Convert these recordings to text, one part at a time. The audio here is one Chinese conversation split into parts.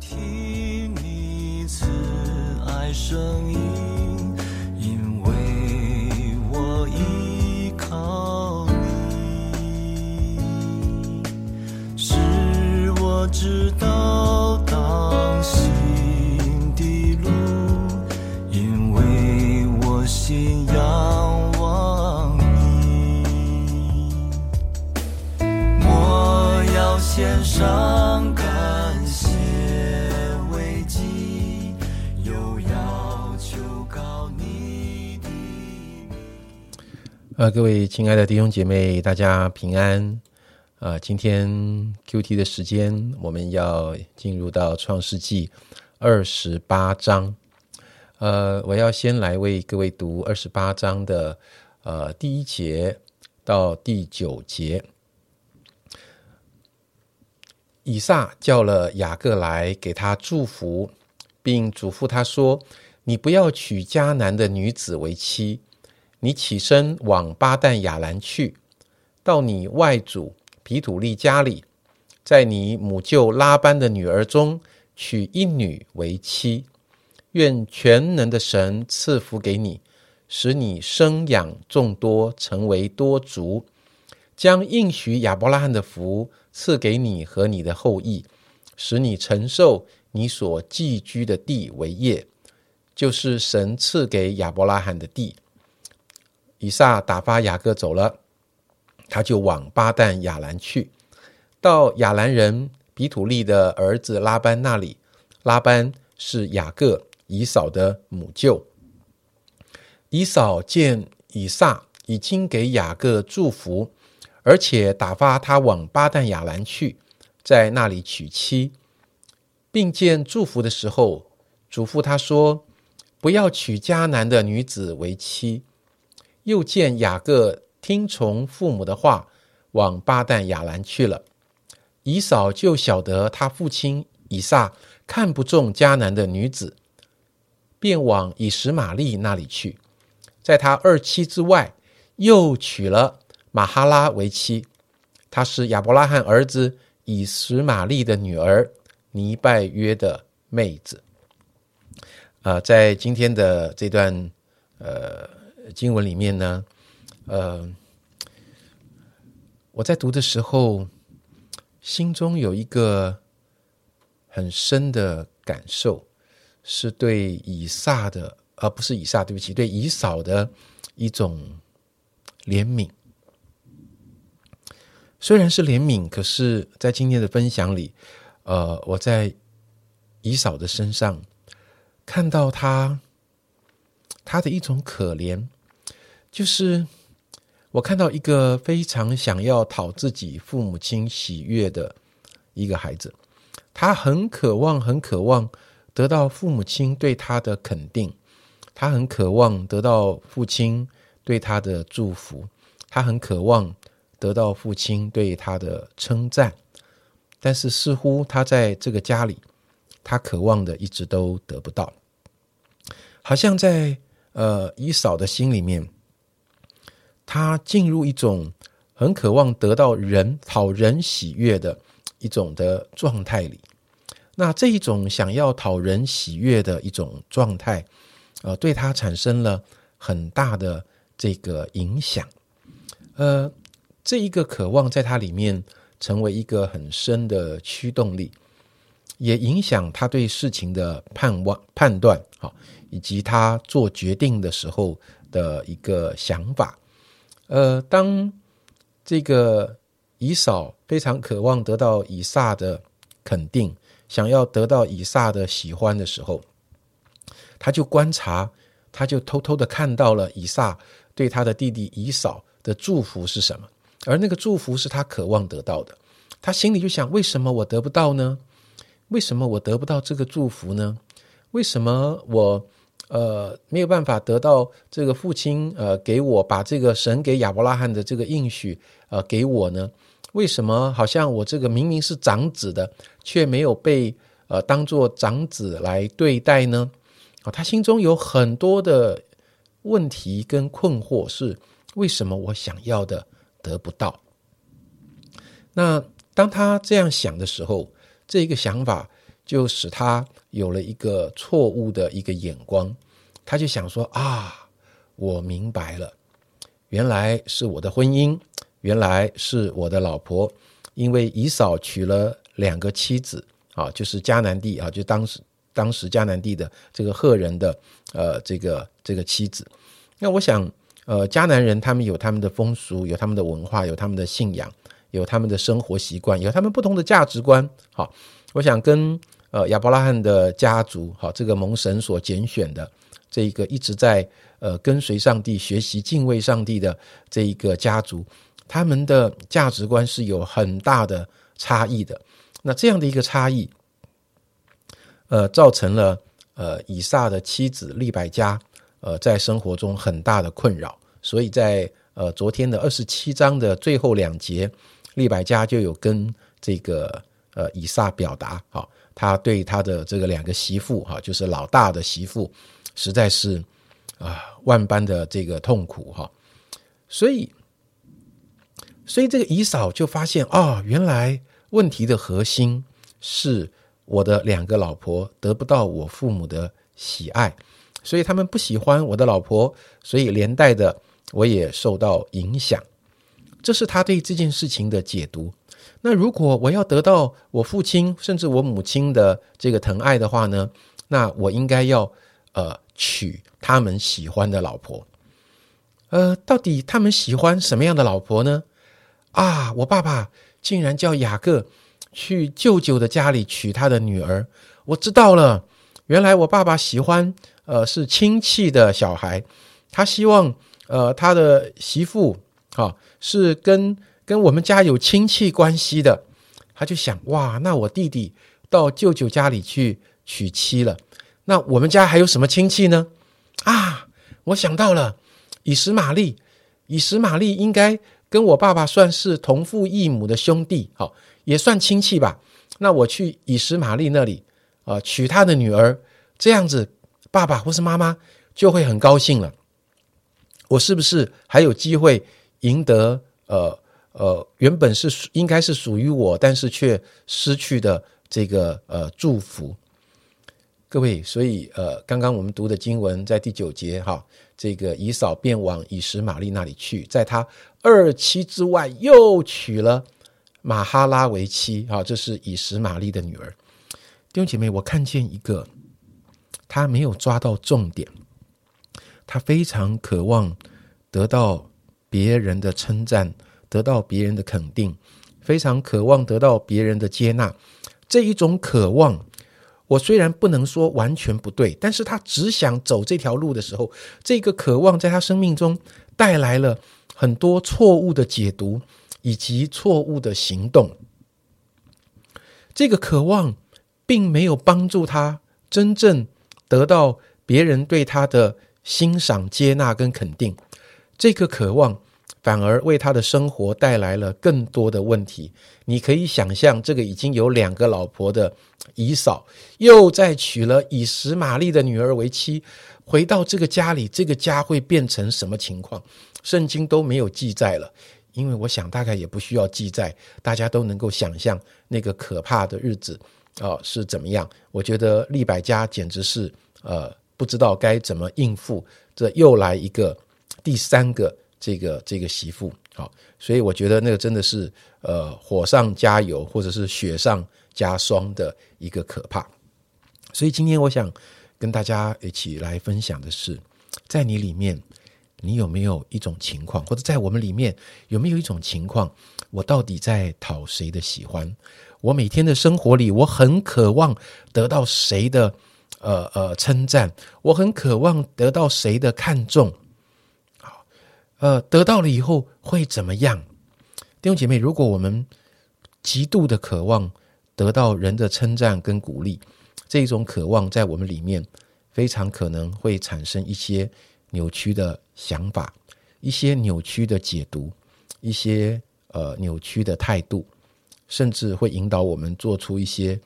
听你慈爱声音，呃，各位亲爱的弟兄姐妹，大家平安。呃，今天 Q T 的时间，我们要进入到创世纪二十八章。呃，我要先来为各位读二十八章的呃第一节到第九节。以撒叫了雅各来，给他祝福，并嘱咐他说：“你不要娶迦南的女子为妻。你起身往巴旦亚兰去，到你外祖皮土利家里，在你母舅拉班的女儿中娶一女为妻。愿全能的神赐福给你，使你生养众多，成为多族。”将应许亚伯拉罕的福赐给你和你的后裔，使你承受你所寄居的地为业，就是神赐给亚伯拉罕的地。以撒打发雅各走了，他就往巴旦亚兰去，到亚兰人比土利的儿子拉班那里。拉班是雅各以扫的母舅。以扫见以撒已经给雅各祝福。而且打发他往巴旦亚兰去，在那里娶妻，并见祝福的时候，嘱咐他说：“不要娶迦南的女子为妻。”又见雅各听从父母的话，往巴旦亚兰去了。以扫就晓得他父亲以撒看不中迦南的女子，便往以实玛利那里去，在他二妻之外，又娶了。马哈拉为妻，她是亚伯拉罕儿子以实玛利的女儿，尼拜约的妹子。呃，在今天的这段呃经文里面呢，呃，我在读的时候，心中有一个很深的感受，是对以撒的，而不是以撒，对不起，对以扫的一种怜悯。虽然是怜悯，可是，在今天的分享里，呃，我在以嫂的身上看到他他的一种可怜，就是我看到一个非常想要讨自己父母亲喜悦的一个孩子，他很渴望，很渴望得到父母亲对他的肯定，他很渴望得到父亲对他的祝福，他很渴望。得到父亲对他的称赞，但是似乎他在这个家里，他渴望的一直都得不到，好像在呃姨嫂的心里面，他进入一种很渴望得到人讨人喜悦的一种的状态里。那这一种想要讨人喜悦的一种状态，呃，对他产生了很大的这个影响，呃。这一个渴望在他里面成为一个很深的驱动力，也影响他对事情的判望判断，好，以及他做决定的时候的一个想法。呃，当这个以扫非常渴望得到以撒的肯定，想要得到以撒的喜欢的时候，他就观察，他就偷偷的看到了以撒对他的弟弟以扫的祝福是什么。而那个祝福是他渴望得到的，他心里就想：为什么我得不到呢？为什么我得不到这个祝福呢？为什么我呃没有办法得到这个父亲呃给我把这个神给亚伯拉罕的这个应许呃给我呢？为什么好像我这个明明是长子的，却没有被呃当做长子来对待呢？啊，他心中有很多的问题跟困惑，是为什么我想要的？得不到。那当他这样想的时候，这一个想法就使他有了一个错误的一个眼光，他就想说啊，我明白了，原来是我的婚姻，原来是我的老婆，因为以扫娶了两个妻子啊，就是迦南地啊，就当时当时迦南地的这个赫人的呃这个这个妻子。那我想，呃，迦南人他们有他们的风俗，有他们的文化，有他们的信仰，有他们的生活习惯，有他们不同的价值观。好，我想跟呃亚伯拉罕的家族，好，这个蒙神所拣选的这一个一直在呃跟随上帝、学习敬畏上帝的这一个家族，他们的价值观是有很大的差异的。那这样的一个差异，呃，造成了呃以撒的妻子利百加。呃，在生活中很大的困扰，所以在呃昨天的二十七章的最后两节，利百加就有跟这个呃以撒表达，哈，他对他的这个两个媳妇，哈，就是老大的媳妇，实在是啊万般的这个痛苦，哈，所以，所以这个以嫂就发现，哦，原来问题的核心是我的两个老婆得不到我父母的喜爱。所以他们不喜欢我的老婆，所以连带的我也受到影响。这是他对这件事情的解读。那如果我要得到我父亲甚至我母亲的这个疼爱的话呢？那我应该要呃娶他们喜欢的老婆。呃，到底他们喜欢什么样的老婆呢？啊，我爸爸竟然叫雅各去舅舅的家里娶他的女儿。我知道了，原来我爸爸喜欢。呃，是亲戚的小孩，他希望呃他的媳妇啊是跟跟我们家有亲戚关系的，他就想哇，那我弟弟到舅舅家里去娶妻了，那我们家还有什么亲戚呢？啊，我想到了以实玛利，以实玛利应该跟我爸爸算是同父异母的兄弟，好也算亲戚吧。那我去以实玛利那里啊娶他的女儿，这样子。爸爸或是妈妈就会很高兴了。我是不是还有机会赢得呃呃原本是应该是属于我，但是却失去的这个呃祝福？各位，所以呃，刚刚我们读的经文在第九节哈，这个以扫便往以实玛利那里去，在他二妻之外又娶了马哈拉为妻啊，这是以实玛利的女儿。弟兄姐妹，我看见一个。他没有抓到重点，他非常渴望得到别人的称赞，得到别人的肯定，非常渴望得到别人的接纳。这一种渴望，我虽然不能说完全不对，但是他只想走这条路的时候，这个渴望在他生命中带来了很多错误的解读以及错误的行动。这个渴望并没有帮助他真正。得到别人对他的欣赏、接纳跟肯定，这个渴望反而为他的生活带来了更多的问题。你可以想象，这个已经有两个老婆的姨嫂，又再娶了以实玛利的女儿为妻，回到这个家里，这个家会变成什么情况？圣经都没有记载了，因为我想大概也不需要记载，大家都能够想象那个可怕的日子。啊，是怎么样？我觉得利百家简直是呃，不知道该怎么应付，这又来一个第三个这个这个媳妇，好，所以我觉得那个真的是呃火上加油，或者是雪上加霜的一个可怕。所以今天我想跟大家一起来分享的是，在你里面，你有没有一种情况，或者在我们里面有没有一种情况，我到底在讨谁的喜欢？我每天的生活里，我很渴望得到谁的呃呃称赞，我很渴望得到谁的看重。呃，得到了以后会怎么样？弟兄姐妹，如果我们极度的渴望得到人的称赞跟鼓励，这种渴望在我们里面非常可能会产生一些扭曲的想法，一些扭曲的解读，一些呃扭曲的态度。甚至会引导我们做出一些，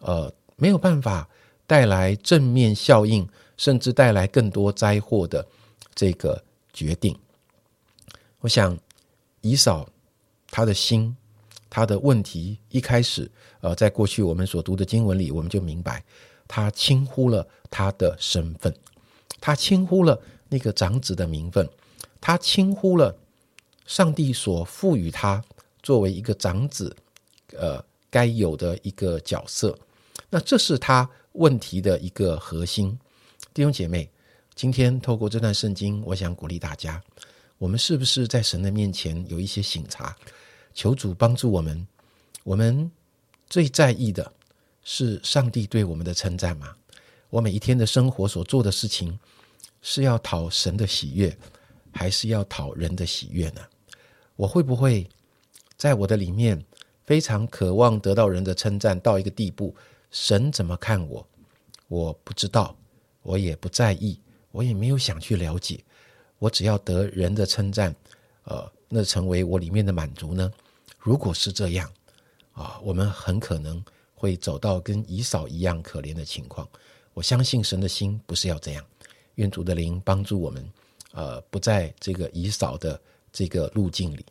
呃，没有办法带来正面效应，甚至带来更多灾祸的这个决定。我想，以扫他的心他的问题一开始，呃，在过去我们所读的经文里，我们就明白，他轻忽了他的身份，他轻忽了那个长子的名分，他轻忽了上帝所赋予他作为一个长子，呃，该有的一个角色。那这是他问题的一个核心。弟兄姐妹，今天透过这段圣经，我想鼓励大家，我们是不是在神的面前有一些醒察？求主帮助我们。我们最在意的是上帝对我们的称赞吗？我每一天的生活所做的事情，是要讨神的喜悦，还是要讨人的喜悦呢？我会不会在我的里面非常渴望得到人的称赞，到一个地步，神怎么看我，我不知道，我也不在意，我也没有想去了解，我只要得人的称赞，呃，那成为我里面的满足呢？如果是这样，啊，我们很可能会走到跟以扫一样可怜的情况。我相信神的心不是要这样，愿主的灵帮助我们，呃，不在这个以扫的这个路径里。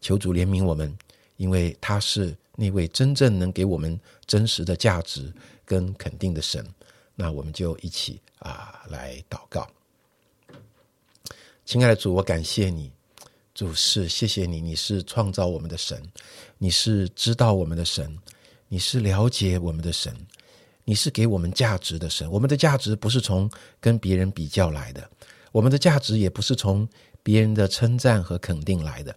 求主怜悯我们，因为他是那位真正能给我们真实的价值跟肯定的神。那我们就一起啊来祷告，亲爱的主，我感谢你。主是，谢谢你，你是创造我们的神，你是知道我们的神，你是了解我们的神，你是给我们价值的神。我们的价值不是从跟别人比较来的，我们的价值也不是从别人的称赞和肯定来的。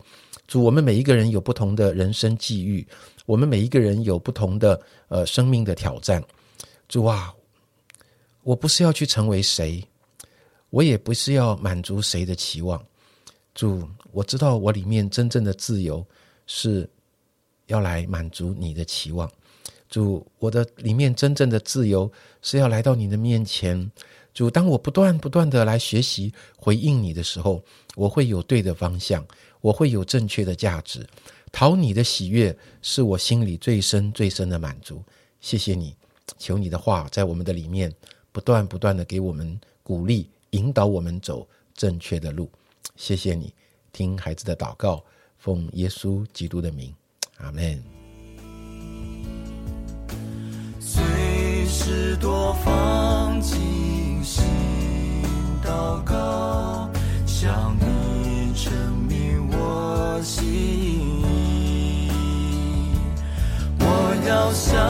主，我们每一个人有不同的人生际遇，我们每一个人有不同的呃生命的挑战。主啊，我不是要去成为谁，我也不是要满足谁的期望。主，我知道我里面真正的自由是要来满足你的期望。主，我的里面真正的自由是要来到你的面前。主，当我不断不断的来学习回应你的时候，我会有对的方向，我会有正确的价值。讨你的喜悦是我心里最深最深的满足。谢谢你，求你的话在我们的里面不断不断的给我们鼓励，引导我们走正确的路。谢谢你听孩子的祷告，奉耶稣基督的名，阿门。随时多放进心祷告，向你证明我心意。我要向